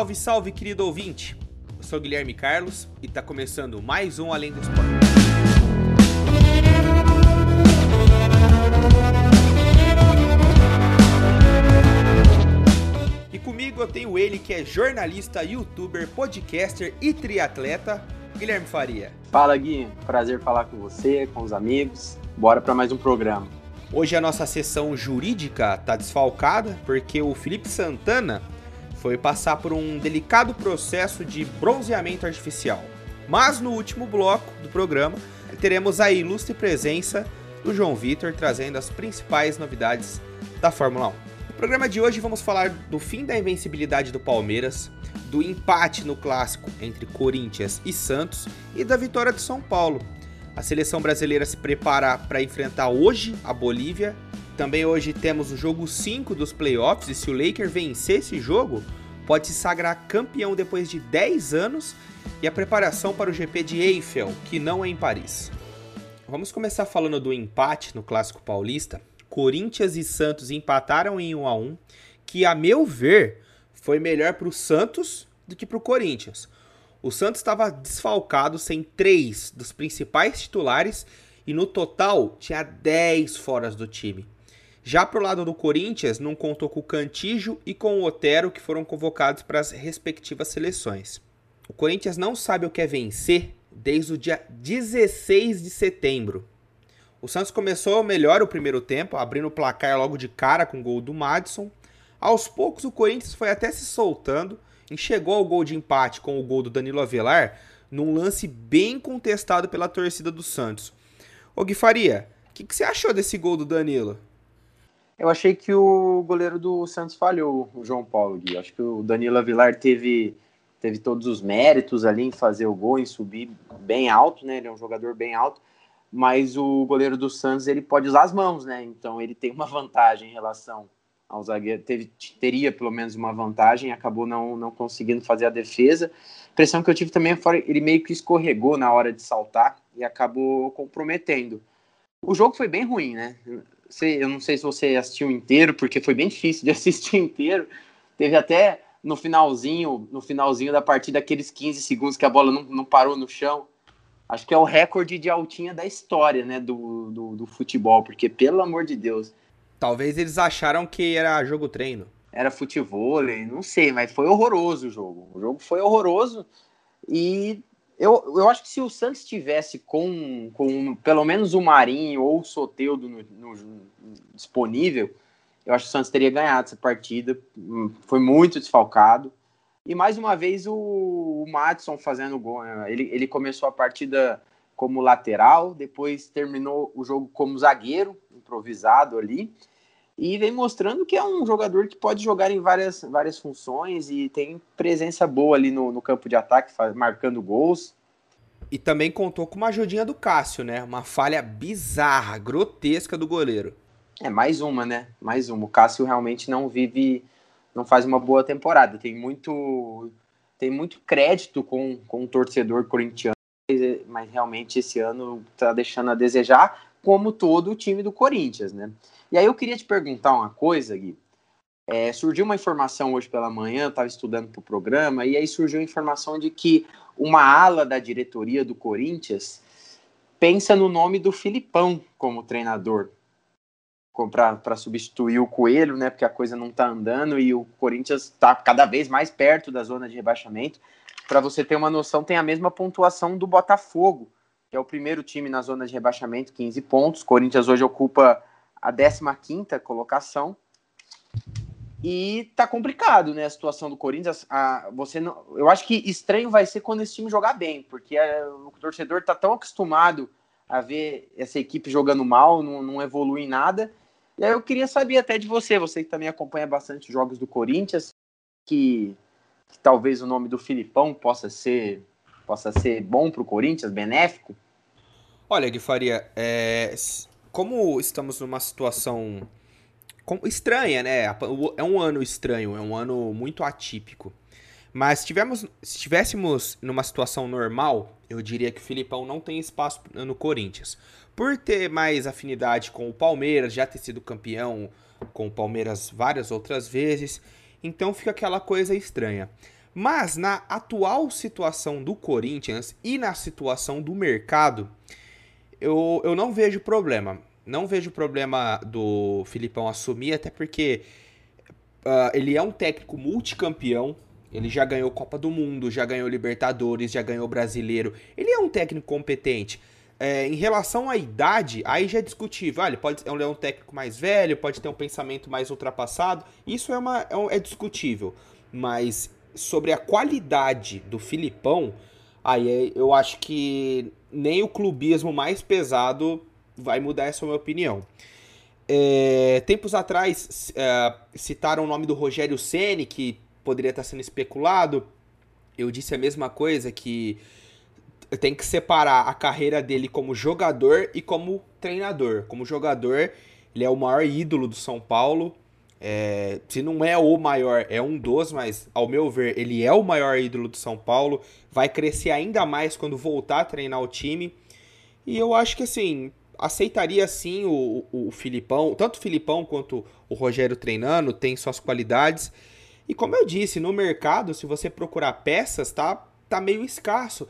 Salve, salve, querido ouvinte! Eu sou Guilherme Carlos e está começando mais um Além do Esporte. E comigo eu tenho ele que é jornalista, youtuber, podcaster e triatleta, Guilherme Faria. Fala Gui, prazer falar com você, com os amigos. Bora para mais um programa. Hoje a nossa sessão jurídica está desfalcada porque o Felipe Santana foi passar por um delicado processo de bronzeamento artificial. Mas no último bloco do programa teremos a ilustre presença do João Vitor trazendo as principais novidades da Fórmula 1. No programa de hoje vamos falar do fim da invencibilidade do Palmeiras, do empate no clássico entre Corinthians e Santos e da vitória de São Paulo. A seleção brasileira se prepara para enfrentar hoje a Bolívia. Também hoje temos o jogo 5 dos playoffs e se o Lakers vencer esse jogo, pode se sagrar campeão depois de 10 anos e a preparação para o GP de Eiffel, que não é em Paris. Vamos começar falando do empate no Clássico Paulista. Corinthians e Santos empataram em 1 a 1, que a meu ver foi melhor para o Santos do que para o Corinthians. O Santos estava desfalcado sem três dos principais titulares e no total tinha 10 fora do time. Já pro lado do Corinthians, não contou com o Cantijo e com o Otero, que foram convocados para as respectivas seleções. O Corinthians não sabe o que é vencer desde o dia 16 de setembro. O Santos começou melhor o primeiro tempo, abrindo o placar logo de cara com o gol do Madison. Aos poucos, o Corinthians foi até se soltando e chegou ao gol de empate com o gol do Danilo Avelar num lance bem contestado pela torcida do Santos. Ô Gui Faria, o que, que você achou desse gol do Danilo? Eu achei que o goleiro do Santos falhou, o João Paulo Gui. Acho que o Danilo Avilar teve, teve todos os méritos ali em fazer o gol, em subir bem alto, né? Ele é um jogador bem alto, mas o goleiro do Santos ele pode usar as mãos, né? Então ele tem uma vantagem em relação ao zagueiro. Teve, teria pelo menos uma vantagem, acabou não, não conseguindo fazer a defesa. A impressão que eu tive também foi ele meio que escorregou na hora de saltar e acabou comprometendo. O jogo foi bem ruim, né? Eu não sei se você assistiu inteiro, porque foi bem difícil de assistir inteiro. Teve até no finalzinho, no finalzinho da partida, aqueles 15 segundos que a bola não, não parou no chão. Acho que é o recorde de altinha da história, né, do, do, do futebol, porque, pelo amor de Deus. Talvez eles acharam que era jogo treino. Era futebol, não sei, mas foi horroroso o jogo. O jogo foi horroroso e eu, eu acho que se o Santos tivesse com, com pelo menos o Marinho ou o Soteudo no, no, disponível, eu acho que o Santos teria ganhado essa partida. Foi muito desfalcado. E mais uma vez o, o Madison fazendo gol. Né? Ele, ele começou a partida como lateral, depois terminou o jogo como zagueiro, improvisado ali e vem mostrando que é um jogador que pode jogar em várias, várias funções e tem presença boa ali no, no campo de ataque, marcando gols. E também contou com uma ajudinha do Cássio, né? Uma falha bizarra, grotesca do goleiro. É, mais uma, né? Mais uma. O Cássio realmente não vive, não faz uma boa temporada. Tem muito, tem muito crédito com, com o torcedor corintiano, mas realmente esse ano tá deixando a desejar, como todo o time do Corinthians, né? E aí eu queria te perguntar uma coisa, Gui. É, surgiu uma informação hoje pela manhã, estava estudando para o programa, e aí surgiu a informação de que uma ala da diretoria do Corinthians pensa no nome do Filipão como treinador para substituir o Coelho, né? Porque a coisa não está andando e o Corinthians está cada vez mais perto da zona de rebaixamento. Para você ter uma noção, tem a mesma pontuação do Botafogo, que é o primeiro time na zona de rebaixamento, 15 pontos. Corinthians hoje ocupa a 15 colocação. E tá complicado, né, a situação do Corinthians. A, você não, eu acho que estranho vai ser quando esse time jogar bem, porque a, o torcedor tá tão acostumado a ver essa equipe jogando mal, não, não evolui em nada. E aí eu queria saber até de você, você que também acompanha bastante jogos do Corinthians, que, que talvez o nome do Filipão possa ser possa ser bom para o Corinthians, benéfico. Olha, Gui Faria, é, como estamos numa situação estranha, né? É um ano estranho, é um ano muito atípico. Mas tivemos, se estivéssemos numa situação normal, eu diria que o Filipão não tem espaço no Corinthians. Por ter mais afinidade com o Palmeiras, já ter sido campeão com o Palmeiras várias outras vezes, então fica aquela coisa estranha. Mas na atual situação do Corinthians e na situação do mercado, eu, eu não vejo problema. Não vejo problema do Filipão assumir, até porque uh, ele é um técnico multicampeão. Ele já ganhou Copa do Mundo, já ganhou Libertadores, já ganhou Brasileiro. Ele é um técnico competente. É, em relação à idade, aí já é discutível. Ah, ele pode é um técnico mais velho, pode ter um pensamento mais ultrapassado. Isso é, uma, é, é discutível. Mas sobre a qualidade do Filipão, aí eu acho que nem o clubismo mais pesado vai mudar essa minha opinião. É, tempos atrás é, citaram o nome do Rogério Ceni que poderia estar sendo especulado. Eu disse a mesma coisa que tem que separar a carreira dele como jogador e como treinador. Como jogador, ele é o maior ídolo do São Paulo. É, se não é o maior, é um dos, mas ao meu ver, ele é o maior ídolo do São Paulo. Vai crescer ainda mais quando voltar a treinar o time. E eu acho que assim, aceitaria sim o, o, o Filipão, tanto o Filipão quanto o Rogério treinando, tem suas qualidades. E como eu disse, no mercado, se você procurar peças, tá, tá meio escasso.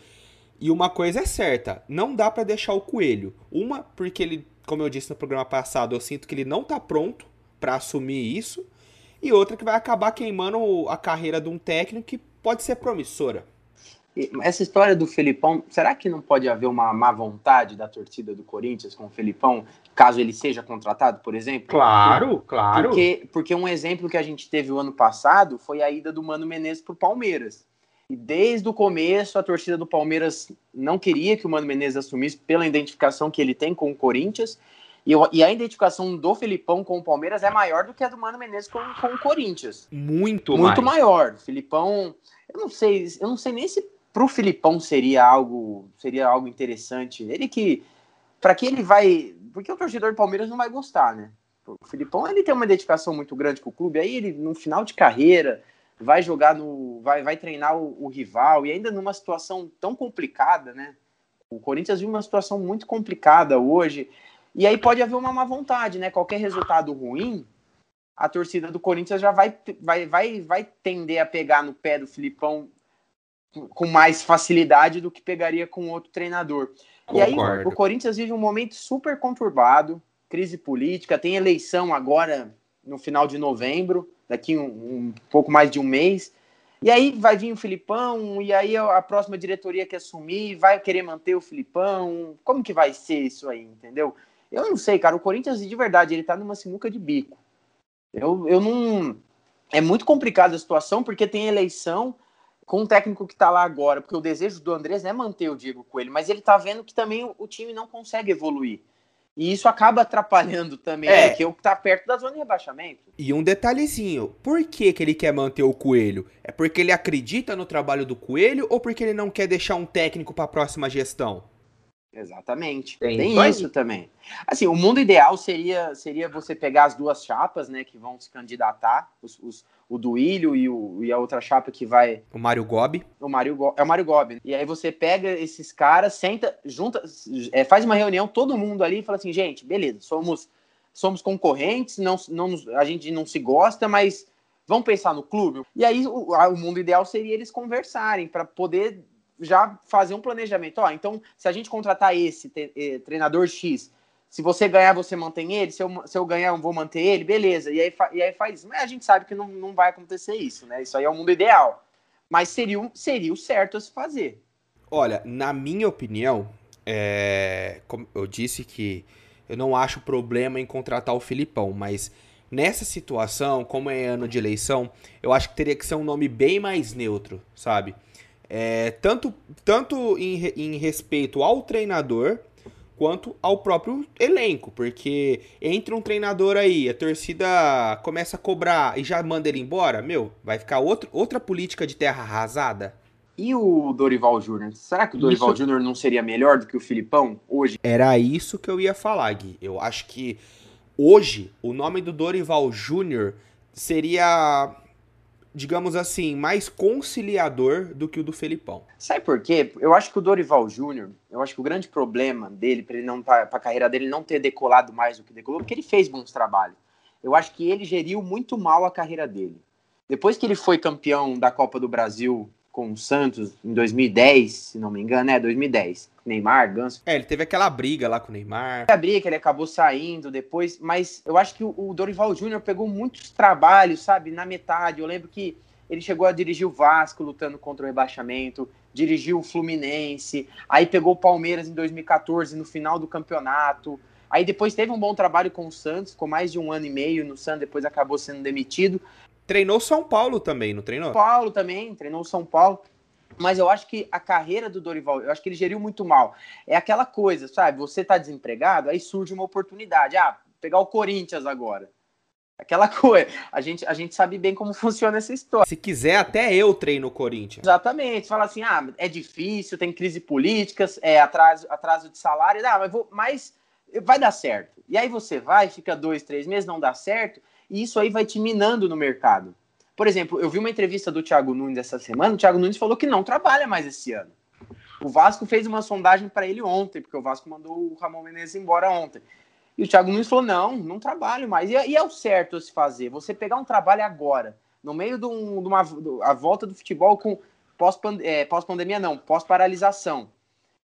E uma coisa é certa, não dá para deixar o coelho. Uma, porque ele, como eu disse no programa passado, eu sinto que ele não tá pronto para assumir isso, e outra que vai acabar queimando a carreira de um técnico que pode ser promissora. Essa história do Felipão, será que não pode haver uma má vontade da torcida do Corinthians com o Felipão, caso ele seja contratado, por exemplo? Claro, claro. Porque, porque um exemplo que a gente teve o ano passado foi a ida do Mano Menezes para o Palmeiras. E desde o começo a torcida do Palmeiras não queria que o Mano Menezes assumisse pela identificação que ele tem com o Corinthians. E, e, a identificação do Filipão com o Palmeiras é maior do que a do Mano Menezes com, com o Corinthians. Muito, Muito mais. maior. Filipão, eu não sei, eu não sei nem se pro Filipão seria algo, seria algo interessante. Ele que para que ele vai, porque o torcedor do Palmeiras não vai gostar, né? O Filipão ele tem uma identificação muito grande com o clube, aí ele no final de carreira vai jogar no, vai, vai treinar o, o rival e ainda numa situação tão complicada, né? O Corinthians vive uma situação muito complicada hoje. E aí pode haver uma má vontade, né? Qualquer resultado ruim, a torcida do Corinthians já vai, vai, vai, vai tender a pegar no pé do Filipão com mais facilidade do que pegaria com outro treinador. Concordo. E aí o Corinthians vive um momento super conturbado, crise política, tem eleição agora no final de novembro, daqui um, um pouco mais de um mês. E aí vai vir o Filipão, e aí a próxima diretoria que assumir vai querer manter o Filipão. Como que vai ser isso aí, entendeu? Eu não sei, cara. O Corinthians, de verdade, ele tá numa sinuca de bico. Eu, eu não. É muito complicada a situação, porque tem eleição com o técnico que tá lá agora, porque o desejo do Andrés é manter o Diego Coelho, mas ele tá vendo que também o time não consegue evoluir. E isso acaba atrapalhando também, é. porque o que tá perto da zona de rebaixamento. E um detalhezinho, por que, que ele quer manter o Coelho? É porque ele acredita no trabalho do Coelho ou porque ele não quer deixar um técnico para a próxima gestão? Exatamente. Tem, Tem isso também. Assim, o mundo ideal seria seria você pegar as duas chapas, né, que vão se candidatar, os, os o Duílio e, o, e a outra chapa que vai. O Mário Gobi. O Mário Go... É o Mário Gobi. E aí você pega esses caras, senta, junta, é, faz uma reunião, todo mundo ali e fala assim, gente, beleza, somos, somos concorrentes, não, não, a gente não se gosta, mas vamos pensar no clube. E aí o, o mundo ideal seria eles conversarem para poder já fazer um planejamento. Ó, então, se a gente contratar esse eh, treinador X, se você ganhar, você mantém ele, se eu, se eu ganhar, eu vou manter ele, beleza. E aí, e aí faz. Mas a gente sabe que não, não vai acontecer isso, né? Isso aí é o mundo ideal. Mas seria, seria o certo a se fazer. Olha, na minha opinião, é, como eu disse que eu não acho problema em contratar o Filipão, mas nessa situação, como é ano de eleição, eu acho que teria que ser um nome bem mais neutro, sabe? É, tanto tanto em, em respeito ao treinador quanto ao próprio elenco, porque entre um treinador aí, a torcida começa a cobrar e já manda ele embora, meu, vai ficar outro, outra política de terra arrasada. E o Dorival Júnior? Será que o Dorival isso... Júnior não seria melhor do que o Filipão hoje? Era isso que eu ia falar, Gui. Eu acho que hoje o nome do Dorival Júnior seria digamos assim, mais conciliador do que o do Felipão. Sabe por quê? Eu acho que o Dorival Júnior, eu acho que o grande problema dele, para ele não para a carreira dele não ter decolado mais do que decolou, porque ele fez bons trabalhos. Eu acho que ele geriu muito mal a carreira dele. Depois que ele foi campeão da Copa do Brasil com o Santos em 2010, se não me engano, é 2010. Neymar, Ganso. É, ele teve aquela briga lá com o Neymar. A briga, ele acabou saindo depois, mas eu acho que o, Dorival Júnior pegou muitos trabalhos, sabe, na metade. Eu lembro que ele chegou a dirigir o Vasco lutando contra o rebaixamento, dirigiu o Fluminense, aí pegou o Palmeiras em 2014 no final do campeonato. Aí depois teve um bom trabalho com o Santos, ficou mais de um ano e meio no Santos, depois acabou sendo demitido. Treinou São Paulo também, não treinou? São Paulo também, treinou São Paulo. Mas eu acho que a carreira do Dorival, eu acho que ele geriu muito mal. É aquela coisa, sabe? Você tá desempregado, aí surge uma oportunidade. Ah, pegar o Corinthians agora. Aquela coisa. A gente, a gente sabe bem como funciona essa história. Se quiser, até eu treino o Corinthians. Exatamente. Fala assim: ah, é difícil, tem crise política, é atraso, atraso de salário. Ah, mas, vou, mas vai dar certo. E aí você vai, fica dois, três meses, não dá certo e isso aí vai te minando no mercado. Por exemplo, eu vi uma entrevista do Thiago Nunes essa semana, o Thiago Nunes falou que não trabalha mais esse ano. O Vasco fez uma sondagem para ele ontem, porque o Vasco mandou o Ramon Menezes embora ontem. E o Thiago Nunes falou: não, não trabalho mais. E, e é o certo se fazer. Você pegar um trabalho agora, no meio de, um, de uma a volta do futebol com pós-pandemia, é, pós não, pós-paralisação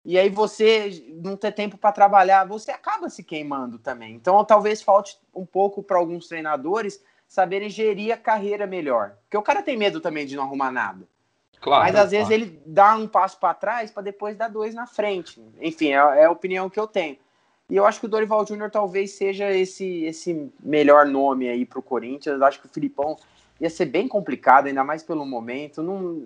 e aí você não ter tempo para trabalhar, você acaba se queimando também. Então, talvez falte um pouco para alguns treinadores saberem gerir a carreira melhor. Porque o cara tem medo também de não arrumar nada. Claro, Mas às vezes ele dá um passo para trás para depois dar dois na frente. Enfim, é, é, a opinião que eu tenho. E eu acho que o Dorival Júnior talvez seja esse, esse melhor nome aí para o Corinthians. Eu acho que o Filipão ia ser bem complicado, ainda mais pelo momento. Não,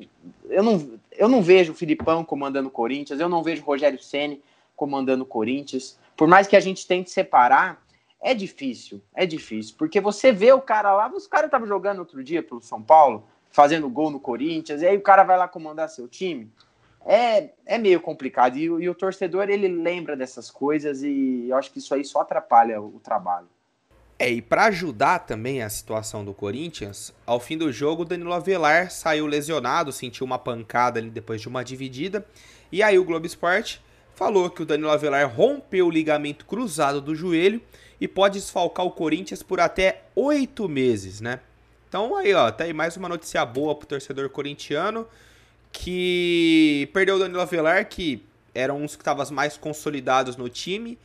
eu, não, eu não vejo o Filipão comandando o Corinthians, eu não vejo o Rogério Ceni comandando o Corinthians. Por mais que a gente tente separar, é difícil, é difícil. Porque você vê o cara lá, os caras estavam jogando outro dia pelo São Paulo, fazendo gol no Corinthians, e aí o cara vai lá comandar seu time. É, é meio complicado. E, e o torcedor, ele lembra dessas coisas e eu acho que isso aí só atrapalha o, o trabalho. É, e para ajudar também a situação do Corinthians, ao fim do jogo, Danilo Avelar saiu lesionado, sentiu uma pancada ali depois de uma dividida. E aí o Globo Esporte falou que o Danilo Avelar rompeu o ligamento cruzado do joelho e pode desfalcar o Corinthians por até oito meses, né? Então aí, ó, tá aí mais uma notícia boa pro torcedor corintiano que perdeu o Danilo Avelar, que era um dos que estavam mais consolidados no time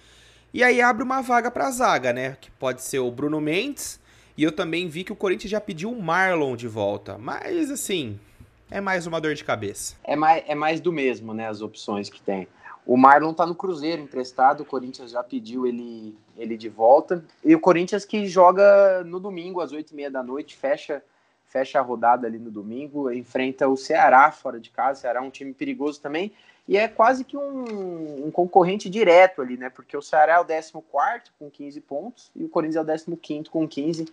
e aí abre uma vaga para a zaga, né? Que pode ser o Bruno Mendes. E eu também vi que o Corinthians já pediu o Marlon de volta. Mas, assim, é mais uma dor de cabeça. É mais, é mais do mesmo, né? As opções que tem. O Marlon tá no Cruzeiro emprestado, o Corinthians já pediu ele, ele de volta. E o Corinthians que joga no domingo, às oito e meia da noite, fecha, fecha a rodada ali no domingo, enfrenta o Ceará fora de casa. O Ceará é um time perigoso também e é quase que um, um, concorrente direto ali, né? Porque o Ceará é o 14 com 15 pontos e o Corinthians é o 15 com 15.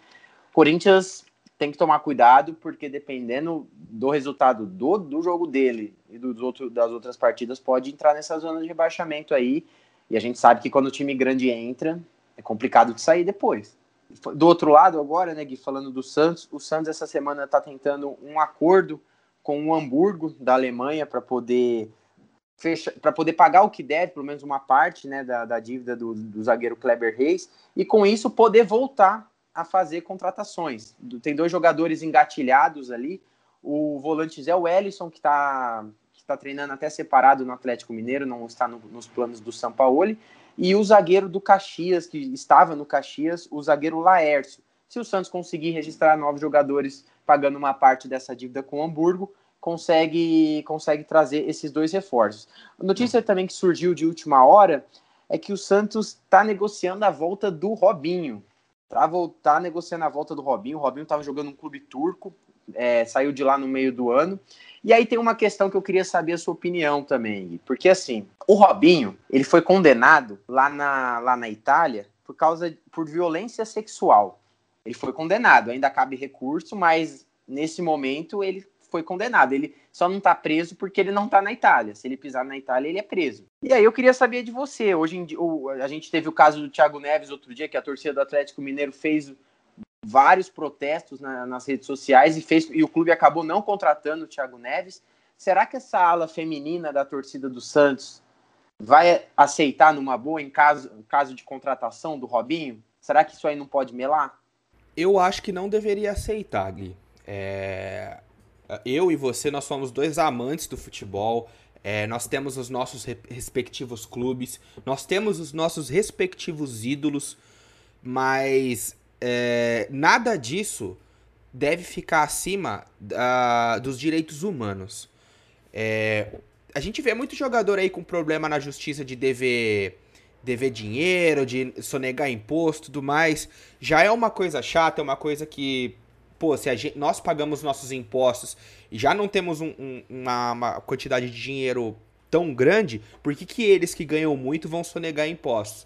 Corinthians tem que tomar cuidado, porque dependendo do resultado do, do jogo dele e dos outro, das outras partidas, pode entrar nessa zona de rebaixamento aí. E a gente sabe que quando o time grande entra, é complicado de sair depois. Do outro lado, agora, né, Gui, falando do Santos, o Santos essa semana está tentando um acordo com o Hamburgo da Alemanha para poder para poder pagar o que deve, pelo menos uma parte né, da, da dívida do, do, zagueiro Kleber Reis, e com isso poder voltar a fazer contratações. Tem dois jogadores engatilhados ali, o volante Zé Wellison, que está que tá treinando até separado no Atlético Mineiro, não está no, nos planos do São Paulo, e o zagueiro do Caxias, que estava no Caxias, o zagueiro Laércio. Se o Santos conseguir registrar novos jogadores pagando uma parte dessa dívida com o Hamburgo, consegue, consegue trazer esses dois reforços. A notícia também que surgiu de última hora é que o Santos está negociando a volta do Robinho. Tá, tá negociando a volta do Robinho. O Robinho estava jogando um clube turco, é, saiu de lá no meio do ano. E aí tem uma questão que eu queria saber a sua opinião também, porque assim, o Robinho, ele foi condenado lá na, lá na Itália por causa por violência sexual. Ele foi condenado, ainda cabe recurso, mas nesse momento ele foi condenado. Ele só não está preso porque ele não está na Itália. Se ele pisar na Itália, ele é preso. E aí eu queria saber de você. Hoje em dia, a gente teve o caso do Thiago Neves outro dia, que a torcida do Atlético Mineiro fez vários protestos na, nas redes sociais e, fez, e o clube acabou não contratando o Thiago Neves. Será que essa ala feminina da torcida do Santos vai aceitar numa boa em caso, em caso de contratação do Robinho? Será que isso aí não pode melar? Eu acho que não deveria aceitar, Gui É... Eu e você, nós somos dois amantes do futebol. É, nós temos os nossos respectivos clubes, nós temos os nossos respectivos ídolos, mas é, nada disso deve ficar acima uh, dos direitos humanos. É, a gente vê muito jogador aí com problema na justiça de dever, dever dinheiro, de sonegar imposto tudo mais. Já é uma coisa chata, é uma coisa que, pô, se gente, nós pagamos nossos impostos e já não temos um, um, uma, uma, quantidade de dinheiro tão grande, por que, que eles que ganham muito vão sonegar impostos?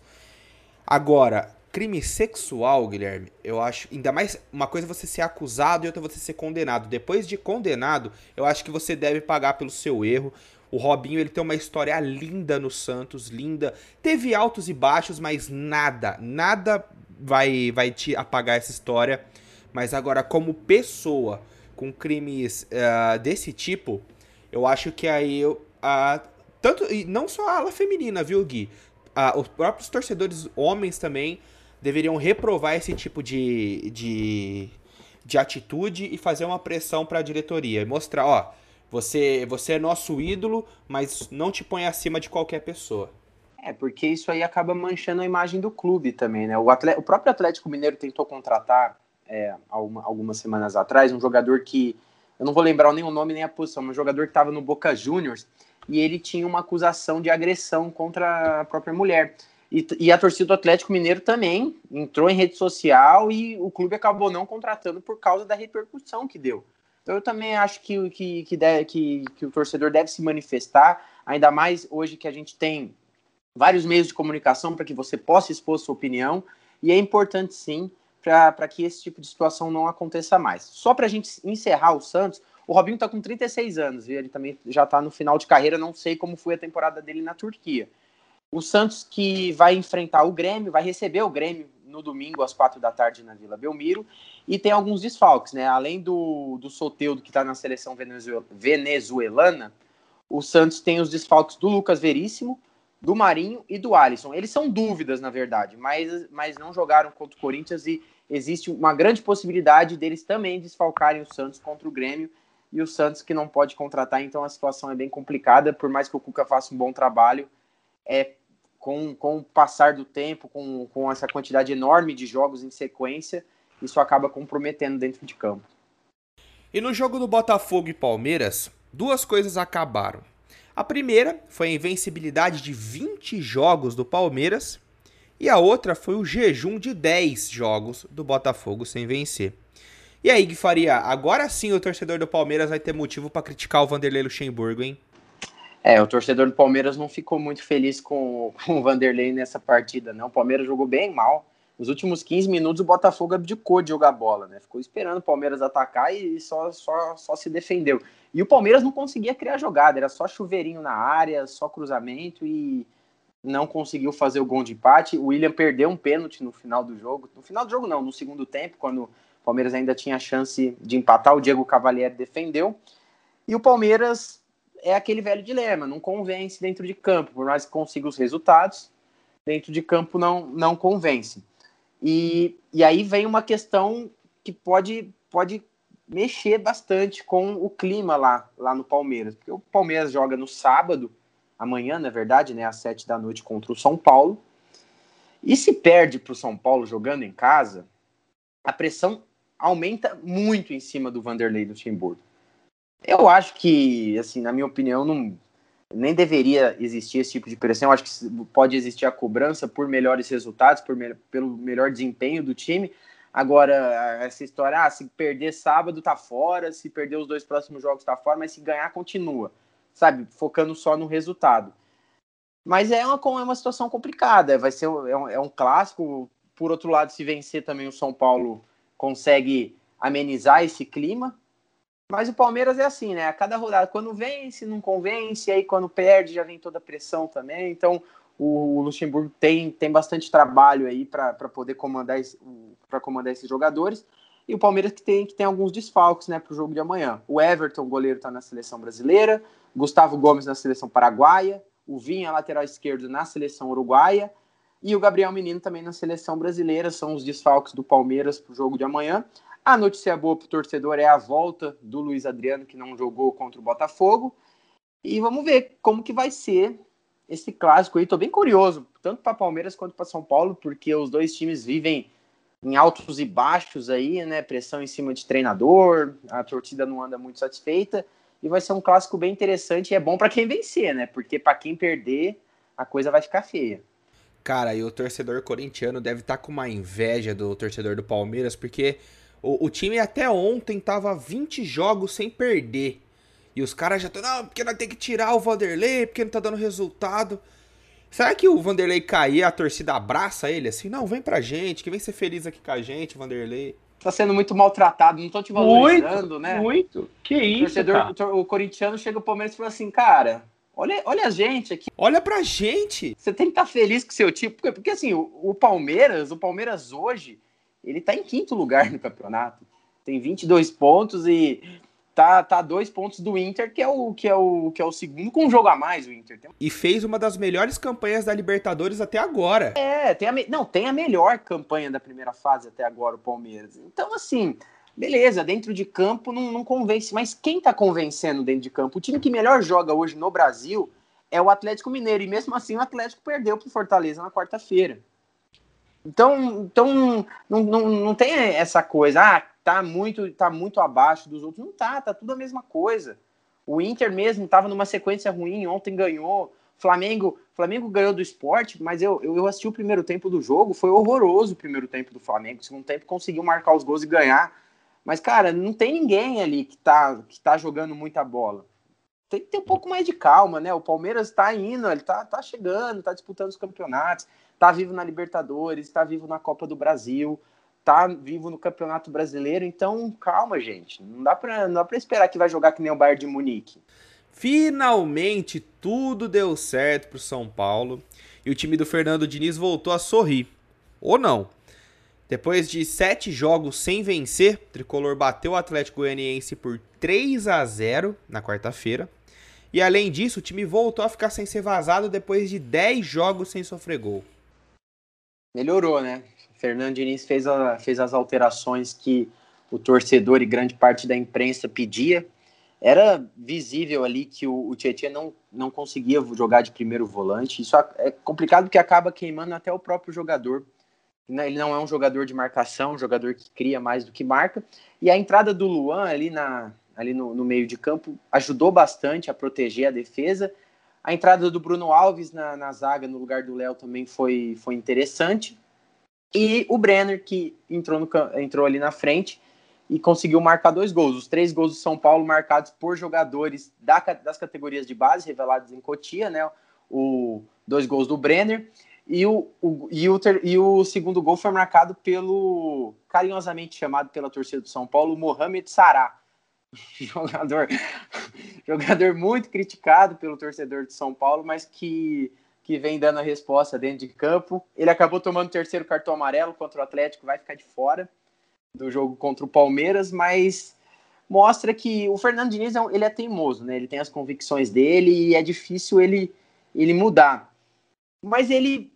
Agora, crime sexual, Guilherme, eu acho. Ainda mais uma coisa é você ser acusado e outra é você ser condenado. Depois de condenado, eu acho que você deve pagar pelo seu erro. O Robinho ele tem uma história linda no Santos, linda. Teve altos e baixos, mas nada, nada vai vai te apagar essa história. Mas agora, como pessoa com crimes uh, desse tipo, eu acho que aí eu, uh, tanto e não só a ala feminina, viu, Gui? Uh, os próprios torcedores homens também deveriam reprovar esse tipo de, de, de atitude e fazer uma pressão para a diretoria e mostrar, ó, você, você é nosso ídolo, mas não te põe acima de qualquer pessoa. É, porque isso aí acaba manchando a imagem do clube também, né? O, atleta, o próprio Atlético Mineiro tentou contratar é, algumas semanas atrás um jogador que, eu não vou lembrar nem o nome nem a posição, mas um jogador que estava no Boca Juniors e ele tinha uma acusação de agressão contra a própria mulher. E, e, a torcida do Atlético Mineiro também entrou em rede social e o clube acabou não contratando por causa da repercussão que deu. Então eu também acho que, que, que, deve, que, que o torcedor deve se manifestar, ainda mais hoje que a gente tem vários meios de comunicação para que você possa expor sua opinião, e é importante sim para que esse tipo de situação não aconteça mais. Só para a gente encerrar o Santos, o Robinho está com 36 anos, e ele também já está no final de carreira, não sei como foi a temporada dele na Turquia. O Santos que vai enfrentar o Grêmio, vai receber o Grêmio no domingo às quatro da tarde na Vila Belmiro. E tem alguns desfalques, né? Além do, do Soteudo, que está na seleção venezuelana, o Santos tem os desfalques do Lucas Veríssimo, do Marinho e do Alisson. Eles são dúvidas, na verdade, mas, mas não jogaram contra o Corinthians e existe uma grande possibilidade deles também desfalcarem o Santos contra o Grêmio e o Santos que não pode contratar, então a situação é bem complicada, por mais que o Cuca faça um bom trabalho, é com, com o passar do tempo, com, com essa quantidade enorme de jogos em sequência, isso acaba comprometendo dentro de campo. E no jogo do Botafogo e Palmeiras, duas coisas acabaram. A primeira foi a invencibilidade de 20 jogos do Palmeiras, e a outra foi o jejum de 10 jogos do Botafogo sem vencer. E aí, Gui Faria, agora sim o torcedor do Palmeiras vai ter motivo para criticar o Vanderlei Luxemburgo, hein? É, o torcedor do Palmeiras não ficou muito feliz com, com o Vanderlei nessa partida, não. O Palmeiras jogou bem mal. Nos últimos 15 minutos, o Botafogo abdicou de jogar bola, né? Ficou esperando o Palmeiras atacar e só, só, só se defendeu. E o Palmeiras não conseguia criar jogada, era só chuveirinho na área, só cruzamento e não conseguiu fazer o gol de empate. O William perdeu um pênalti no final do jogo. No final do jogo, não, no segundo tempo, quando o Palmeiras ainda tinha chance de empatar, o Diego Cavalieri defendeu. E o Palmeiras é aquele velho dilema, não convence dentro de campo, por mais que consiga os resultados, dentro de campo não, não convence. E, e aí vem uma questão que pode, pode mexer bastante com o clima lá, lá no Palmeiras, porque o Palmeiras joga no sábado, amanhã, na verdade, né, às sete da noite contra o São Paulo, e se perde para o São Paulo jogando em casa, a pressão aumenta muito em cima do Vanderlei Luxemburgo. Eu acho que, assim, na minha opinião, não, nem deveria existir esse tipo de pressão. Eu acho que pode existir a cobrança por melhores resultados, por me pelo melhor desempenho do time. Agora, essa história, ah, se perder sábado tá fora, se perder os dois próximos jogos tá fora, mas se ganhar continua, sabe? Focando só no resultado. Mas é uma, é uma situação complicada, vai ser é um, é um clássico. Por outro lado, se vencer também o São Paulo consegue amenizar esse clima, mas o Palmeiras é assim, né? A cada rodada, quando vence, não convence, aí quando perde, já vem toda a pressão também. Então, o Luxemburgo tem, tem bastante trabalho aí para poder comandar, para comandar esses jogadores. E o Palmeiras que tem, que tem alguns desfalques né, para o jogo de amanhã. O Everton, goleiro, está na seleção brasileira, Gustavo Gomes na seleção paraguaia, o Vinha, lateral esquerdo, na seleção uruguaia, e o Gabriel Menino também na seleção brasileira. São os desfalques do Palmeiras para o jogo de amanhã. A notícia boa para o torcedor é a volta do Luiz Adriano, que não jogou contra o Botafogo. E vamos ver como que vai ser esse clássico aí. Estou bem curioso, tanto para Palmeiras quanto para São Paulo, porque os dois times vivem em altos e baixos aí, né? Pressão em cima de treinador, a torcida não anda muito satisfeita. E vai ser um clássico bem interessante e é bom para quem vencer, né? Porque para quem perder, a coisa vai ficar feia. Cara, e o torcedor corintiano deve estar tá com uma inveja do torcedor do Palmeiras, porque o, o time até ontem tava 20 jogos sem perder. E os caras já estão, não, porque nós tem que tirar o Vanderlei, porque não tá dando resultado. Será que o Vanderlei cair, a torcida abraça ele assim? Não, vem pra gente, que vem ser feliz aqui com a gente, Vanderlei. Tá sendo muito maltratado, não tô te valorizando, muito, né? Muito, que isso, o torcedor, o, o corintiano chega pro Palmeiras e fala assim, cara, Olha, olha a gente aqui. Olha pra gente. Você tem que estar tá feliz com o seu tipo. Porque, porque assim, o, o, Palmeiras, o Palmeiras hoje, ele tá em quinto lugar no campeonato. Tem 22 pontos e tá, tá dois pontos do Inter, que é o que é o que é o segundo com um jogo a mais o Inter. E fez uma das melhores campanhas da Libertadores até agora. É, tem a, não, tem a melhor campanha da primeira fase até agora o Palmeiras. Então assim, beleza, dentro de campo não, não convence, mas quem tá convencendo dentro de campo? O time que melhor joga hoje no Brasil é o Atlético Mineiro, e mesmo assim o Atlético perdeu pro Fortaleza na quarta-feira. Então, então não, não, não tem essa coisa, ah, tá muito, tá muito abaixo dos outros. Não tá, tá tudo a mesma coisa. O Inter mesmo estava numa sequência ruim, ontem ganhou. Flamengo, Flamengo ganhou do esporte, mas eu, eu assisti o primeiro tempo do jogo, foi horroroso o primeiro tempo do Flamengo. O segundo tempo conseguiu marcar os gols e ganhar. Mas, cara, não tem ninguém ali que tá, que tá jogando muita bola. Tem que ter um pouco mais de calma, né? O Palmeiras tá indo, ele tá, tá chegando, tá disputando os campeonatos, tá vivo na Libertadores, tá vivo na Copa do Brasil, tá vivo no Campeonato Brasileiro. Então, calma, gente. Não dá pra, não dá pra esperar que vai jogar que nem o Bayern de Munique. Finalmente tudo deu certo pro São Paulo e o time do Fernando Diniz voltou a sorrir. Ou não? Depois de sete jogos sem vencer, o Tricolor bateu o Atlético Goianiense por 3 a 0 na quarta-feira. E além disso, o time voltou a ficar sem ser vazado depois de 10 jogos sem sofrer gol. Melhorou, né? Fernando Diniz fez, a, fez as alterações que o torcedor e grande parte da imprensa pedia. Era visível ali que o, o Tietchan não, não conseguia jogar de primeiro volante. Isso é complicado porque acaba queimando até o próprio jogador né, ele não é um jogador de marcação, um jogador que cria mais do que marca. E a entrada do Luan ali, na, ali no, no meio de campo ajudou bastante a proteger a defesa. A entrada do Bruno Alves na, na zaga, no lugar do Léo, também foi, foi interessante. E o Brenner, que entrou, no, entrou ali na frente e conseguiu marcar dois gols. Os três gols do São Paulo marcados por jogadores da, das categorias de base, revelados em Cotia, né? O, dois gols do Brenner e o, o, e, o ter, e o segundo gol foi marcado pelo, carinhosamente chamado pela torcida do São Paulo, Mohamed Sará. jogador, jogador muito criticado pelo torcedor de São Paulo, mas que, que vem dando a resposta dentro de campo. Ele acabou tomando o terceiro cartão amarelo contra o Atlético, vai ficar de fora do jogo contra o Palmeiras, mas mostra que o Fernando Diniz é ele é teimoso, né? Ele tem as convicções dele e é difícil ele, ele mudar. Mas ele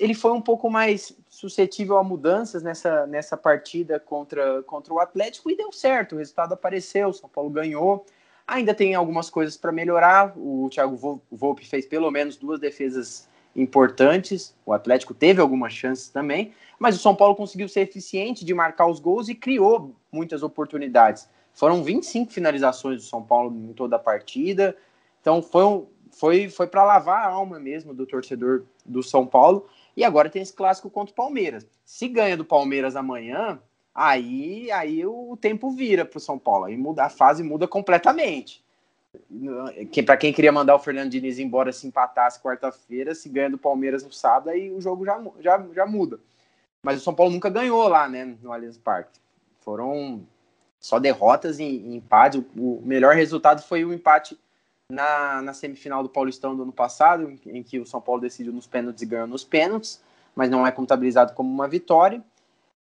ele foi um pouco mais suscetível a mudanças nessa, nessa partida contra, contra o Atlético e deu certo, o resultado apareceu, o São Paulo ganhou. Ainda tem algumas coisas para melhorar. O Thiago Volpe fez pelo menos duas defesas importantes. O Atlético teve algumas chances também, mas o São Paulo conseguiu ser eficiente de marcar os gols e criou muitas oportunidades. Foram 25 finalizações do São Paulo em toda a partida. Então foi um, foi, foi para lavar a alma mesmo do torcedor do São Paulo. E agora tem esse clássico contra o Palmeiras. Se ganha do Palmeiras amanhã, aí, aí o tempo vira para o São Paulo. Aí muda, a fase muda completamente. Que, para quem queria mandar o Fernando Diniz embora se empatasse quarta-feira, se ganha do Palmeiras no sábado, aí o jogo já, já, já muda. Mas o São Paulo nunca ganhou lá, né, no Allianz Parque. Foram só derrotas e, e empate. O, o melhor resultado foi o empate na, na semifinal do Paulistão do ano passado, em, em, que o São Paulo decidiu nos pênaltis e ganhou nos pênaltis, mas não é contabilizado como uma vitória.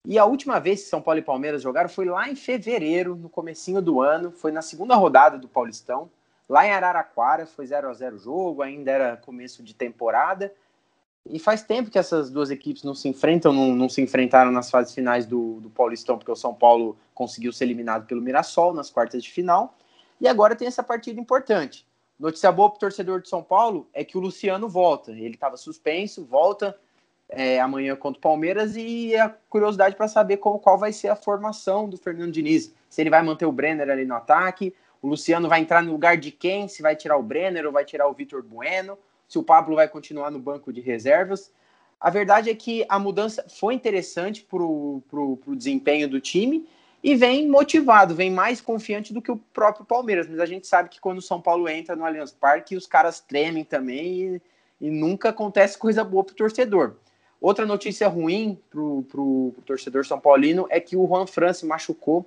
E a última vez que São Paulo e Palmeiras jogaram foi lá em fevereiro, no comecinho do ano, foi na segunda rodada do Paulistão, lá em Araraquara, foi 0 a 0 o jogo, ainda era começo de temporada. E faz tempo que essas duas equipes não se enfrentam, não, não se enfrentaram nas fases finais do, do Paulistão, porque o São Paulo conseguiu ser eliminado pelo Mirassol nas quartas de final. E agora tem essa partida importante. Notícia boa para o torcedor de São Paulo é que o Luciano volta. Ele estava suspenso, volta é, amanhã contra o Palmeiras e a curiosidade para saber como, qual vai ser a formação do Fernando Diniz. Se ele vai manter o Brenner ali no ataque, o Luciano vai entrar no lugar de quem? Se vai tirar o Brenner ou vai tirar o Vitor Bueno? Se o Pablo vai continuar no banco de reservas? A verdade é que a mudança foi interessante para o desempenho do time e vem motivado, vem mais confiante do que o próprio Palmeiras. Mas a gente sabe que quando o São Paulo entra no Allianz Parque, os caras tremem também e, e nunca acontece coisa boa para o torcedor. Outra notícia ruim para o torcedor São Paulino é que o Juan Fran se machucou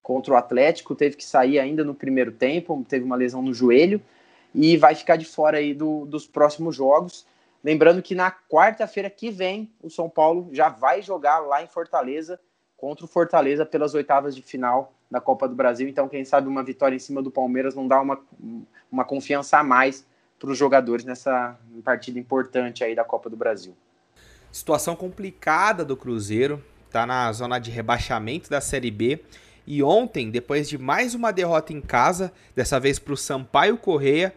contra o Atlético, teve que sair ainda no primeiro tempo, teve uma lesão no joelho e vai ficar de fora aí do, dos próximos jogos. Lembrando que na quarta-feira que vem o São Paulo já vai jogar lá em Fortaleza contra o Fortaleza pelas oitavas de final da Copa do Brasil. Então, quem sabe uma vitória em cima do Palmeiras não dá uma, uma confiança a mais para os jogadores nessa partida importante aí da Copa do Brasil. Situação complicada do Cruzeiro, tá na zona de rebaixamento da Série B. E ontem, depois de mais uma derrota em casa, dessa vez para o Sampaio Correia,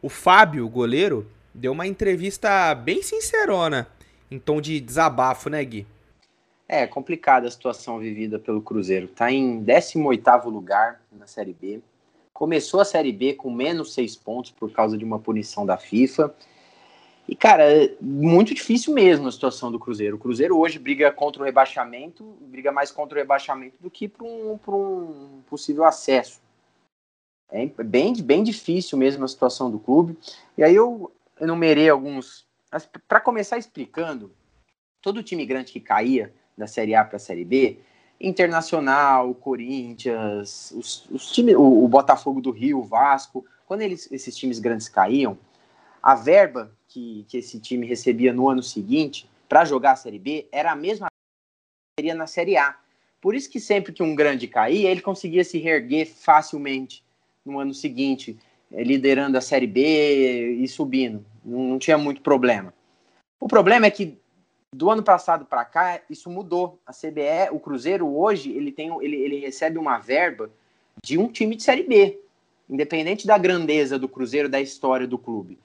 o Fábio, goleiro, deu uma entrevista bem sincerona, em tom de desabafo, né, Gui? É complicada a situação vivida pelo Cruzeiro. Tá em 18º lugar na Série B. Começou a Série B com menos seis pontos por causa de uma punição da FIFA e, cara, é muito difícil mesmo a situação do Cruzeiro. O Cruzeiro hoje briga contra o rebaixamento, briga mais contra o rebaixamento do que para um, um possível acesso. É bem, bem difícil mesmo a situação do clube. E aí eu enumerei alguns. Para começar explicando, todo time grande que caía da Série A para a Série B, Internacional, Corinthians, os, os times, o, o, Botafogo do Rio, o Vasco, quando eles, esses times grandes caíam, a verba que, que esse time recebia no ano seguinte para jogar a Série B era a mesma que seria na Série A. Por isso que sempre que um grande caía, ele conseguia se reerguer facilmente no ano seguinte, eh, liderando a Série B e subindo. Não, não tinha muito problema. O problema é que do ano passado para cá isso mudou. A CBE, o Cruzeiro hoje, ele tem ele, ele recebe uma verba de um time de Série B, independente da grandeza do Cruzeiro, da história do clube.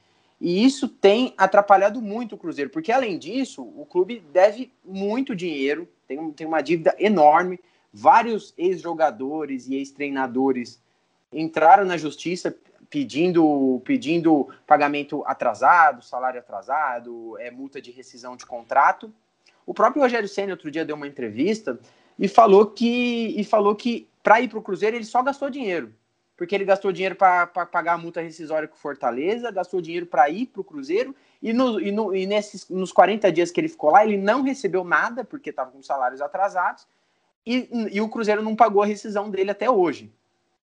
E isso tem atrapalhado muito o Cruzeiro, porque além disso, o clube deve muito dinheiro, tem, tem uma dívida enorme. Vários ex-jogadores e ex-treinadores entraram na justiça pedindo, pedindo pagamento atrasado, salário atrasado, é, multa de rescisão de contrato. O próprio Rogério Senna outro dia deu uma entrevista e falou que e falou que para ir para o Cruzeiro ele só gastou dinheiro porque ele gastou dinheiro para pagar a multa rescisória com Fortaleza, gastou dinheiro para ir para o Cruzeiro, e, no, e, no, e nesses, nos 40 dias que ele ficou lá, ele não recebeu nada, porque estava com salários atrasados, e, e o Cruzeiro não pagou a rescisão dele até hoje.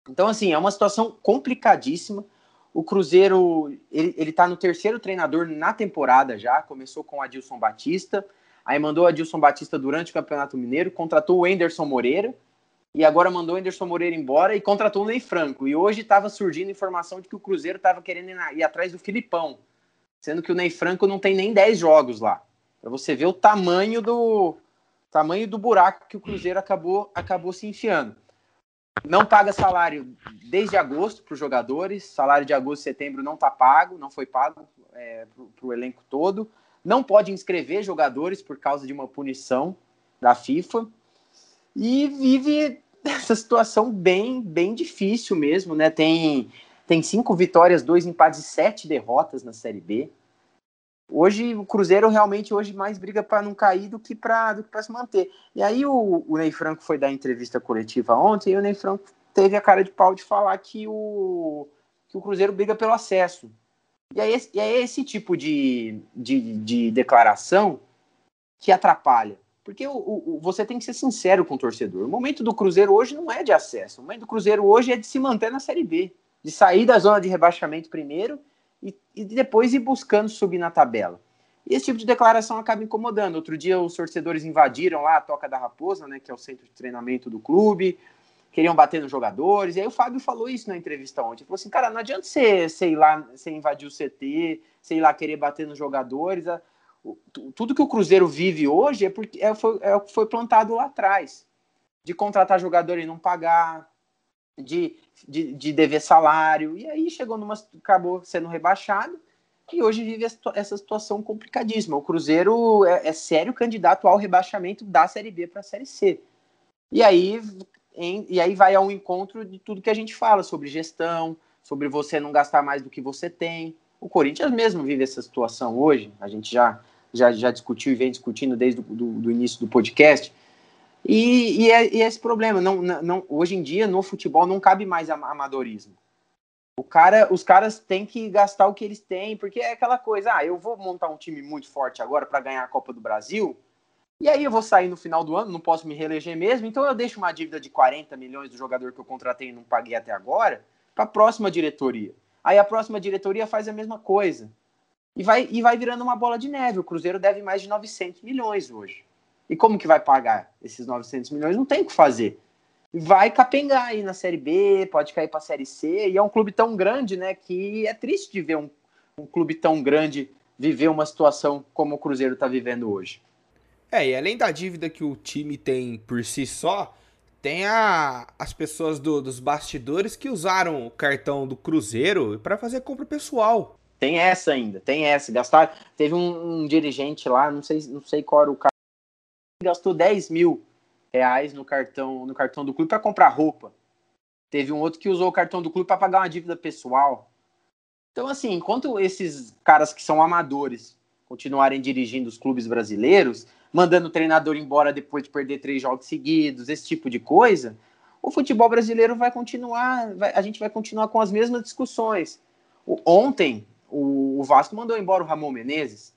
Então, assim, é uma situação complicadíssima. O Cruzeiro, ele, ele tá no terceiro treinador na temporada já, começou com o Adilson Batista, aí mandou o Adilson Batista durante o Campeonato Mineiro, contratou o Enderson Moreira, e agora mandou o Anderson Moreira embora e contratou o Ney Franco. E hoje estava surgindo informação de que o Cruzeiro estava querendo ir, atrás do Filipão, sendo que o Ney Franco não tem nem 10 jogos lá. Para você ver o tamanho do tamanho do buraco que o Cruzeiro acabou acabou se enfiando. Não paga salário desde agosto para os jogadores. Salário de agosto e setembro não está pago, não foi pago é, para o elenco todo. Não pode inscrever jogadores por causa de uma punição da FIFA e vive essa situação bem, bem difícil mesmo, né? Tem, tem cinco vitórias, dois empates e sete derrotas na Série B. Hoje o Cruzeiro realmente hoje mais briga para não cair do que para se manter. E aí o, o Ney Franco foi dar entrevista coletiva ontem e o Ney Franco teve a cara de pau de falar que o, que o Cruzeiro briga pelo acesso. E é esse, e é esse tipo de, de, de declaração que atrapalha. Porque o, o, você tem que ser sincero com o torcedor. O momento do Cruzeiro hoje não é de acesso. O momento do Cruzeiro hoje é de se manter na Série B. De sair da zona de rebaixamento primeiro e, e depois ir buscando subir na tabela. E esse tipo de declaração acaba incomodando. Outro dia os torcedores invadiram lá a Toca da Raposa, né, que é o centro de treinamento do clube, queriam bater nos jogadores. E aí o Fábio falou isso na entrevista ontem. Ele falou assim, cara, não adianta você, sei lá, você invadir o CT, sei lá, querer bater nos jogadores tudo que o Cruzeiro vive hoje é porque é, foi, é o que foi plantado lá atrás. De contratar jogador e não pagar, de, de, de dever salário. E aí chegou numa. acabou sendo rebaixado e hoje vive essa situação complicadíssima. O Cruzeiro é, é sério candidato ao rebaixamento da Série B para a Série C. E aí, em, e aí vai ao encontro de tudo que a gente fala sobre gestão, sobre você não gastar mais do que você tem. O Corinthians mesmo vive essa situação hoje. A gente já, já, já discutiu e vem discutindo desde o do, início do podcast. E, e, é, e é esse problema. Não, não, hoje em dia, no futebol, não cabe mais amadorismo. O cara, os caras têm que gastar o que eles têm, porque é aquela coisa, ah, eu vou montar um time muito forte agora para ganhar a Copa do Brasil, e aí eu vou sair no final do ano, não posso me reeleger mesmo, então eu deixo uma dívida de 40 milhões do jogador que eu contratei e não paguei até agora para a próxima diretoria. Aí a próxima diretoria faz a mesma coisa. E vai, e vai virando uma bola de neve. O Cruzeiro deve mais de 900 milhões hoje. E como que vai pagar esses 900 milhões? Não tem o que fazer vai capengar aí na Série B, pode cair para a Série C, e é um clube tão grande, né, que é triste de ver um, um clube tão grande viver uma situação como o Cruzeiro está vivendo hoje. É, e além da dívida que o time tem por si só, tem a, as pessoas do, dos bastidores que usaram o cartão do Cruzeiro para fazer compra pessoal. Tem essa ainda, tem essa. Gastar, teve um, um dirigente lá, não sei, não sei qual era o cara, gastou 10 mil reais no cartão, no cartão do clube para comprar roupa. Teve um outro que usou o cartão do clube para pagar uma dívida pessoal. Então, assim, enquanto esses caras que são amadores continuarem dirigindo os clubes brasileiros, mandando o treinador embora depois de perder três jogos seguidos, esse tipo de coisa, o futebol brasileiro vai continuar, vai, a gente vai continuar com as mesmas discussões. O, ontem, o, o Vasco mandou embora o Ramon Menezes,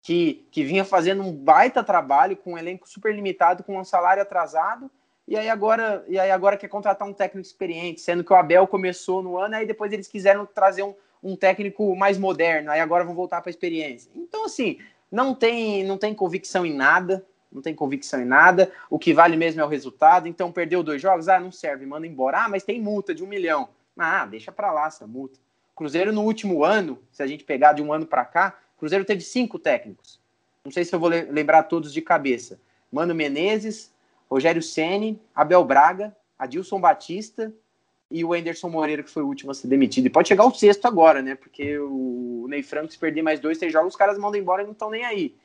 que, que vinha fazendo um baita trabalho com um elenco super limitado, com um salário atrasado, e aí agora, e aí agora quer contratar um técnico experiente, sendo que o Abel começou no ano, aí depois eles quiseram trazer um, um técnico mais moderno, aí agora vão voltar para a experiência. Então, assim, não tem, não tem convicção em nada, não tem convicção em nada, o que vale mesmo é o resultado, então perdeu dois jogos, ah, não serve, manda embora, ah, mas tem multa de um milhão, ah, deixa para lá essa multa. Cruzeiro no último ano, se a gente pegar de um ano para cá, Cruzeiro teve cinco técnicos. Não sei se eu vou lembrar todos de cabeça. Mano Menezes, Rogério Ceni, Abel Braga, Adilson Batista e o Anderson Moreira, que foi o último a ser demitido. E pode chegar o sexto agora, né? Porque o Ney Franco, se perder mais dois, três jogos, os caras mandam embora e não estão nem aí.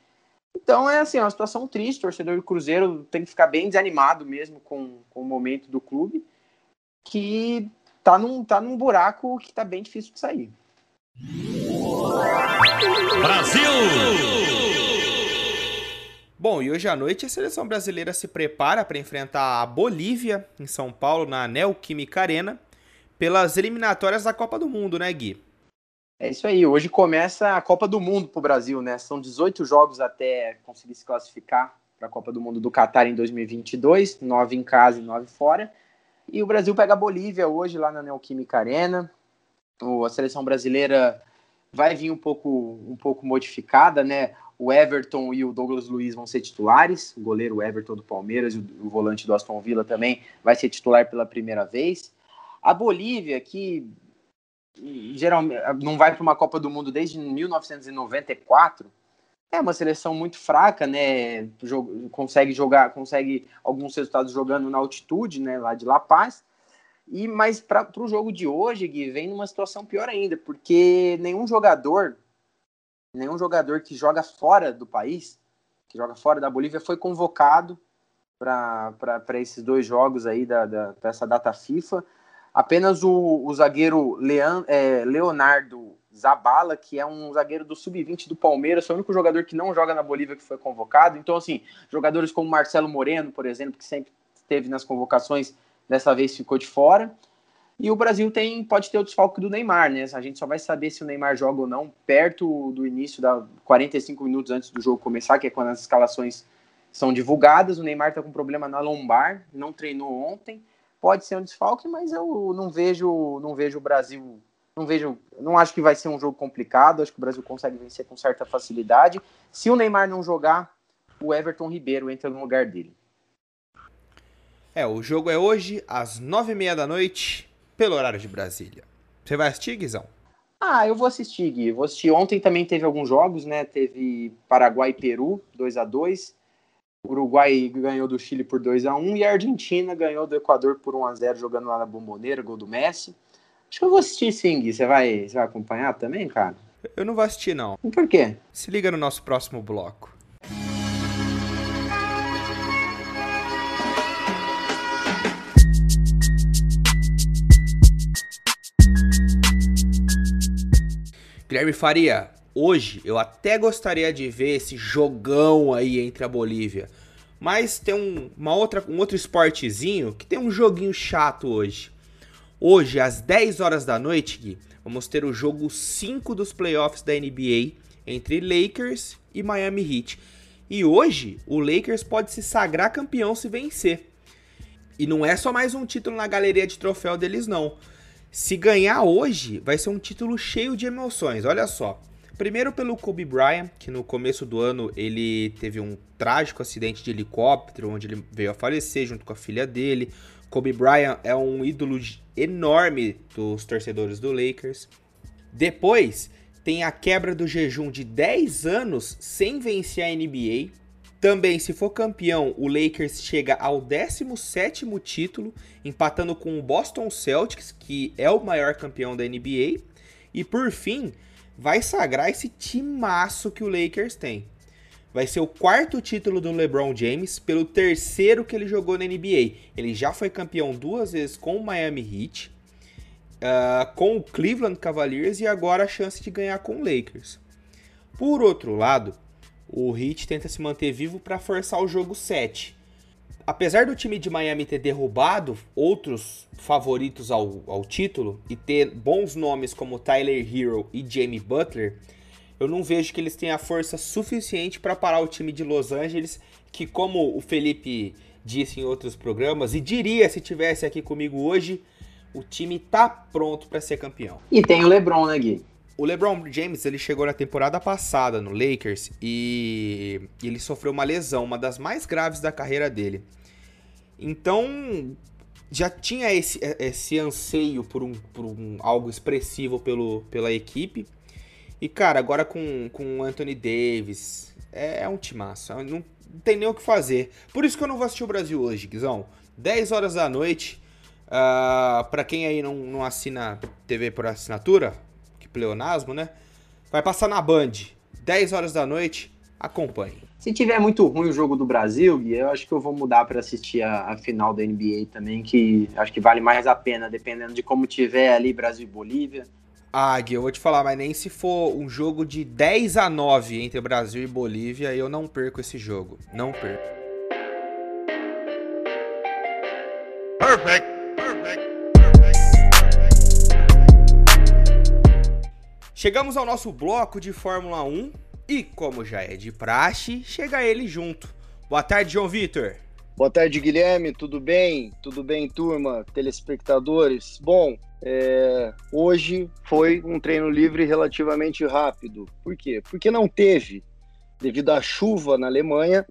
Então é assim, é uma situação triste. O torcedor do Cruzeiro tem que ficar bem desanimado mesmo com, com o momento do clube, que tá num, tá num buraco que tá bem difícil de sair. Brasil! Bom, e hoje à noite a seleção brasileira se prepara para enfrentar a Bolívia em São Paulo, na Neoquímica Arena, pelas eliminatórias da Copa do Mundo, né, Gui? É isso aí. Hoje começa a Copa do Mundo para o Brasil, né? São 18 jogos até conseguir se classificar para a Copa do Mundo do Catar em 2022, nove em casa e nove fora. E o Brasil pega a Bolívia hoje lá na Neoquímica Arena. A seleção brasileira vai vir um pouco, um pouco modificada, né? O Everton e o Douglas Luiz vão ser titulares, o goleiro Everton do Palmeiras e o, volante do Aston Villa também vai ser titular pela primeira vez. A Bolívia, que geralmente não vai para uma Copa do Mundo desde 1994, é uma seleção muito fraca, né? consegue jogar, consegue alguns resultados jogando na altitude, né? Lá de La Paz e mas para o jogo de hoje, Gui, vem numa situação pior ainda, porque nenhum jogador, nenhum jogador que joga fora do país, que joga fora da Bolívia, foi convocado para esses dois jogos aí da, da dessa data FIFA. Apenas o, o zagueiro Leon, é, Leonardo Zabala, que é um zagueiro do sub-20 do Palmeiras, foi o único jogador que não joga na Bolívia que foi convocado. Então, assim, jogadores como Marcelo Moreno, por exemplo, que sempre esteve nas convocações, dessa vez ficou de fora. E o Brasil tem pode ter o desfalque do Neymar, né? A gente só vai saber se o Neymar joga ou não perto do início da 45 minutos antes do jogo começar, que é quando as escalações são divulgadas. O Neymar tá com problema na lombar, não treinou ontem. Pode ser um desfalque, mas eu não vejo, não vejo o Brasil, não vejo, não acho que vai ser um jogo complicado. Acho que o Brasil consegue vencer com certa facilidade. Se o Neymar não jogar, o Everton Ribeiro entra no lugar dele. É, o jogo é hoje, às nove e meia da noite, pelo horário de Brasília. Você vai assistir, Guizão? Ah, eu vou assistir, Gui. Vou assistir. Ontem também teve alguns jogos, né? Teve Paraguai e Peru, 2 a 2 O Uruguai ganhou do Chile por 2 a 1 e a Argentina ganhou do Equador por 1 a 0 jogando lá na Bomboneira, gol do Messi. Acho que eu vou assistir sim, Gui. Você vai, você vai acompanhar também, cara? Eu não vou assistir, não. E por quê? Se liga no nosso próximo bloco. Guilherme Faria, hoje eu até gostaria de ver esse jogão aí entre a Bolívia. Mas tem um, uma outra, um outro esportezinho que tem um joguinho chato hoje. Hoje, às 10 horas da noite, Gui, vamos ter o jogo 5 dos playoffs da NBA entre Lakers e Miami Heat. E hoje, o Lakers pode se sagrar campeão se vencer. E não é só mais um título na galeria de troféu deles, não. Se ganhar hoje, vai ser um título cheio de emoções. Olha só. Primeiro pelo Kobe Bryant, que no começo do ano ele teve um trágico acidente de helicóptero, onde ele veio a falecer junto com a filha dele. Kobe Bryant é um ídolo enorme dos torcedores do Lakers. Depois tem a quebra do jejum de 10 anos sem vencer a NBA. Também, se for campeão, o Lakers chega ao 17º título, empatando com o Boston Celtics, que é o maior campeão da NBA. E por fim, vai sagrar esse timaço que o Lakers tem. Vai ser o quarto título do LeBron James, pelo terceiro que ele jogou na NBA. Ele já foi campeão duas vezes com o Miami Heat, uh, com o Cleveland Cavaliers e agora a chance de ganhar com o Lakers. Por outro lado, o Heat tenta se manter vivo para forçar o jogo 7. Apesar do time de Miami ter derrubado outros favoritos ao, ao título e ter bons nomes como Tyler Hero e Jamie Butler, eu não vejo que eles tenham a força suficiente para parar o time de Los Angeles, que como o Felipe disse em outros programas, e diria se tivesse aqui comigo hoje, o time tá pronto para ser campeão. E tem o LeBron, né, Gui? O LeBron James ele chegou na temporada passada no Lakers e ele sofreu uma lesão, uma das mais graves da carreira dele. Então já tinha esse, esse anseio por, um, por um, algo expressivo pelo, pela equipe. E cara, agora com, com o Anthony Davis, é, é um timaço, não, não tem nem o que fazer. Por isso que eu não vou assistir o Brasil hoje, Guizão. 10 horas da noite, uh, ah, para quem aí não, não assina TV por assinatura, pleonasmo, né? Vai passar na Band, 10 horas da noite, acompanhe. Se tiver muito ruim o jogo do Brasil, Gui, eu acho que eu vou mudar para assistir a, a, final da NBA também, que acho que vale mais a pena, dependendo de como tiver ali Brasil e Bolívia. Ah, Gui, eu vou te falar, mas nem se for um jogo de 10 a 9 entre Brasil e Bolívia, eu não perco esse jogo. Não perco. Perfect. Chegamos ao nosso bloco de Fórmula 1 e, como já é de praxe, chega ele junto. Boa tarde, João Vitor. Boa tarde, Guilherme. Tudo bem? Tudo bem, turma, telespectadores? Bom, é, hoje foi um treino livre relativamente rápido. Por quê? Porque não teve, devido à chuva na Alemanha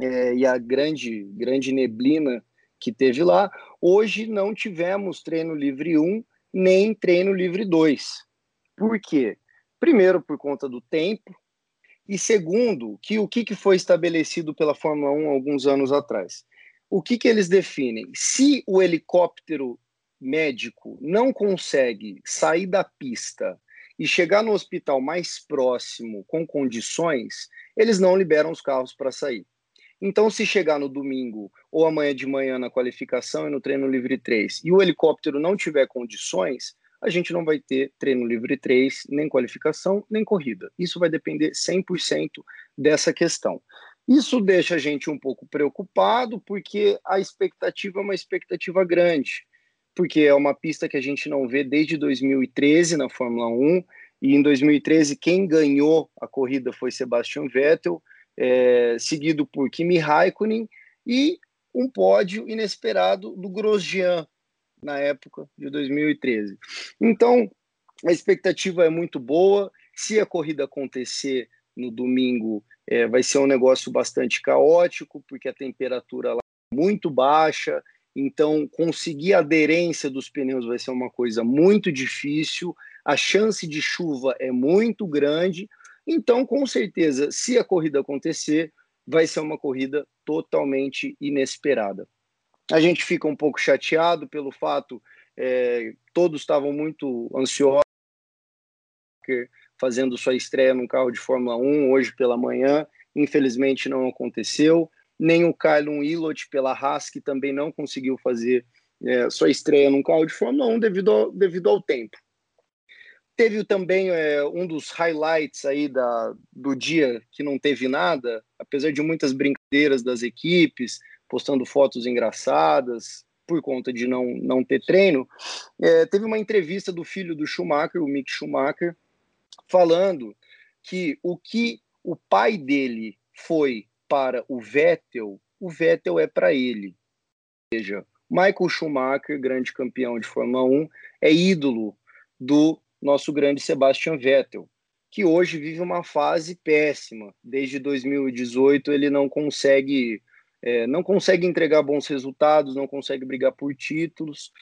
é, e a grande, grande neblina que teve lá. Hoje não tivemos treino livre 1 nem treino livre 2. Por quê? Primeiro, por conta do tempo, e segundo, que o que, que foi estabelecido pela Fórmula 1 alguns anos atrás. O que, que eles definem? Se o helicóptero médico não consegue sair da pista e chegar no hospital mais próximo com condições, eles não liberam os carros para sair. Então, se chegar no domingo ou amanhã de manhã na qualificação e no treino livre 3 e o helicóptero não tiver condições, a gente não vai ter treino livre 3, nem qualificação, nem corrida. Isso vai depender 100% dessa questão. Isso deixa a gente um pouco preocupado, porque a expectativa é uma expectativa grande, porque é uma pista que a gente não vê desde 2013 na Fórmula 1, e em 2013 quem ganhou a corrida foi Sebastian Vettel, é, seguido por Kimi Raikkonen, e um pódio inesperado do Grosjean, na época de 2013. Então, a expectativa é muito boa. Se a corrida acontecer no domingo, é, vai ser um negócio bastante caótico, porque a temperatura lá é muito baixa. Então, conseguir a aderência dos pneus vai ser uma coisa muito difícil. a chance de chuva é muito grande. Então, com certeza, se a corrida acontecer, vai ser uma corrida totalmente inesperada. A gente fica um pouco chateado pelo fato, é, todos estavam muito ansiosos, fazendo sua estreia num carro de Fórmula 1 hoje pela manhã, infelizmente não aconteceu, nem o Kylon Ilott pela Haas, que também não conseguiu fazer é, sua estreia num carro de Fórmula 1 devido ao, devido ao tempo. Teve também é, um dos highlights aí da, do dia que não teve nada, apesar de muitas brincadeiras das equipes, postando fotos engraçadas por conta de não, não ter treino. É, teve uma entrevista do filho do Schumacher, o Mick Schumacher, falando que o que o pai dele foi para o Vettel, o Vettel é para ele. Ou seja, Michael Schumacher, grande campeão de Fórmula 1, é ídolo do nosso grande Sebastian Vettel, que hoje vive uma fase péssima. Desde 2018 ele não consegue é, não consegue entregar bons resultados, não consegue brigar por títulos.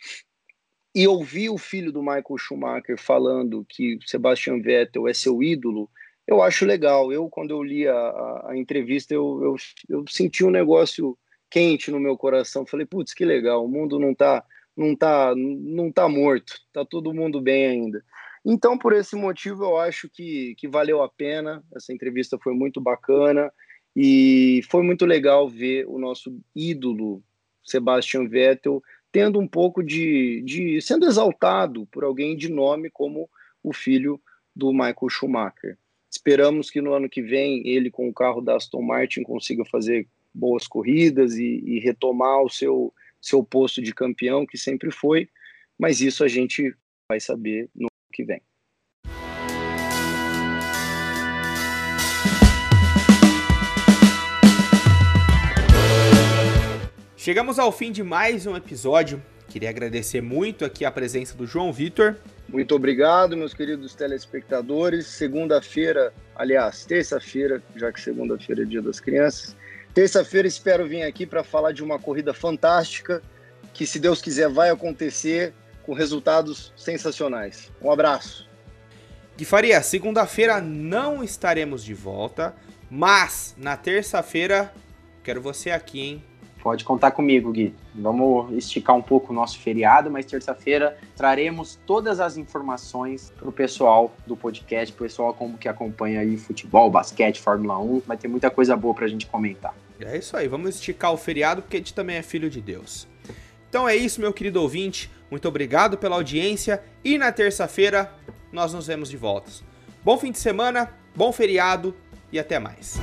E ouvir o filho do Michael Schumacher falando que Sebastian Vettel é seu ídolo, eu acho legal. Eu, quando eu li a, a, entrevista, eu, eu, eu, senti um negócio quente no meu coração. Falei, putz, que legal, o mundo não está não tá, não tá morto, tá todo mundo bem ainda. Então, por esse motivo, eu acho que, que valeu a pena. Essa entrevista foi muito bacana e foi muito legal ver o nosso ídolo, Sebastian Vettel, tendo um pouco de, de sendo exaltado por alguém de nome como o filho do Michael Schumacher. Esperamos que no ano que vem ele, com o carro da Aston Martin, consiga fazer boas corridas e, e retomar o seu, seu posto de campeão, que sempre foi, mas isso a gente vai saber no que vem. Chegamos ao fim de mais um episódio. Queria agradecer muito aqui a presença do João Vitor. Muito obrigado, meus queridos telespectadores. Segunda-feira, aliás, terça-feira, já que segunda-feira é dia das crianças. Terça-feira espero vir aqui para falar de uma corrida fantástica que, se Deus quiser, vai acontecer com resultados sensacionais. Um abraço. Gui Faria, segunda-feira não estaremos de volta, mas na terça-feira quero você aqui, hein? Pode contar comigo, Gui. Vamos esticar um pouco o nosso feriado, mas terça-feira traremos todas as informações para o pessoal do podcast, pessoal como que acompanha aí futebol, basquete, Fórmula 1. Vai ter muita coisa boa para a gente comentar. É isso aí, vamos esticar o feriado porque a gente também é filho de Deus. Então é isso, meu querido ouvinte. Muito obrigado pela audiência e na terça-feira nós nos vemos de volta. Bom fim de semana, bom feriado e até mais.